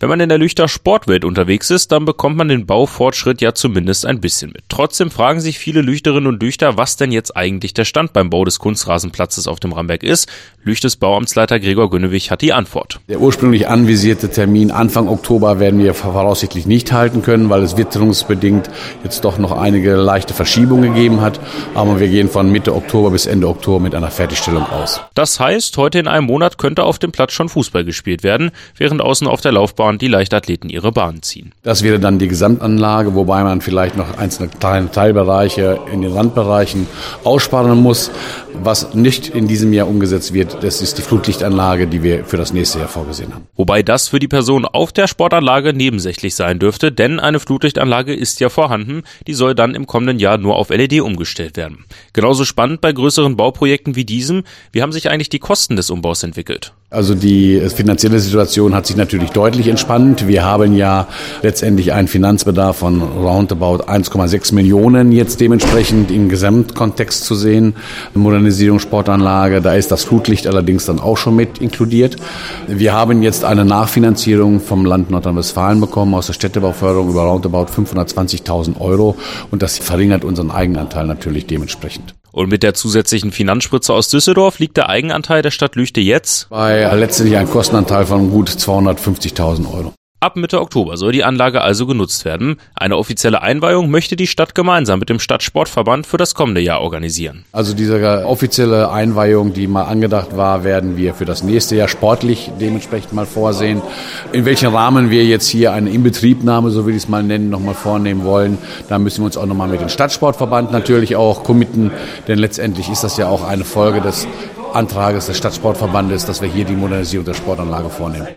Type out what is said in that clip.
Wenn man in der Lüchter Sportwelt unterwegs ist, dann bekommt man den Baufortschritt ja zumindest ein bisschen mit. Trotzdem fragen sich viele Lüchterinnen und Lüchter, was denn jetzt eigentlich der Stand beim Bau des Kunstrasenplatzes auf dem Ramberg ist. Lüchtes Bauamtsleiter Gregor Günnewig hat die Antwort. Der ursprünglich anvisierte Termin Anfang Oktober werden wir voraussichtlich nicht halten können, weil es witterungsbedingt jetzt doch noch einige leichte Verschiebungen gegeben hat. Aber wir gehen von Mitte Oktober bis Ende Oktober mit einer Fertigstellung aus. Das heißt, heute in einem Monat könnte auf dem Platz schon Fußball gespielt werden, während außen auf der Laufbahn und die Leichtathleten ihre Bahn ziehen. Das wäre dann die Gesamtanlage, wobei man vielleicht noch einzelne kleine Teilbereiche in den Randbereichen aussparen muss. Was nicht in diesem Jahr umgesetzt wird, das ist die Flutlichtanlage, die wir für das nächste Jahr vorgesehen haben. Wobei das für die Person auf der Sportanlage nebensächlich sein dürfte, denn eine Flutlichtanlage ist ja vorhanden, die soll dann im kommenden Jahr nur auf LED umgestellt werden. Genauso spannend bei größeren Bauprojekten wie diesem, wie haben sich eigentlich die Kosten des Umbaus entwickelt? Also die finanzielle Situation hat sich natürlich deutlich entspannt. Wir haben ja letztendlich einen Finanzbedarf von roundabout 1,6 Millionen jetzt dementsprechend im Gesamtkontext zu sehen. Modernisierung Sportanlage, da ist das Flutlicht allerdings dann auch schon mit inkludiert. Wir haben jetzt eine Nachfinanzierung vom Land Nordrhein-Westfalen bekommen aus der Städtebauförderung über roundabout 520.000 Euro und das verringert unseren Eigenanteil natürlich dementsprechend. Und mit der zusätzlichen Finanzspritze aus Düsseldorf liegt der Eigenanteil der Stadt Lüchte jetzt bei letztendlich einem Kostenanteil von gut 250.000 Euro. Ab Mitte Oktober soll die Anlage also genutzt werden. Eine offizielle Einweihung möchte die Stadt gemeinsam mit dem Stadtsportverband für das kommende Jahr organisieren. Also diese offizielle Einweihung, die mal angedacht war, werden wir für das nächste Jahr sportlich dementsprechend mal vorsehen. In welchem Rahmen wir jetzt hier eine Inbetriebnahme, so will ich es mal nennen, nochmal vornehmen wollen, da müssen wir uns auch nochmal mit dem Stadtsportverband natürlich auch committen, denn letztendlich ist das ja auch eine Folge des Antrages des Stadtsportverbandes, dass wir hier die Modernisierung der Sportanlage vornehmen.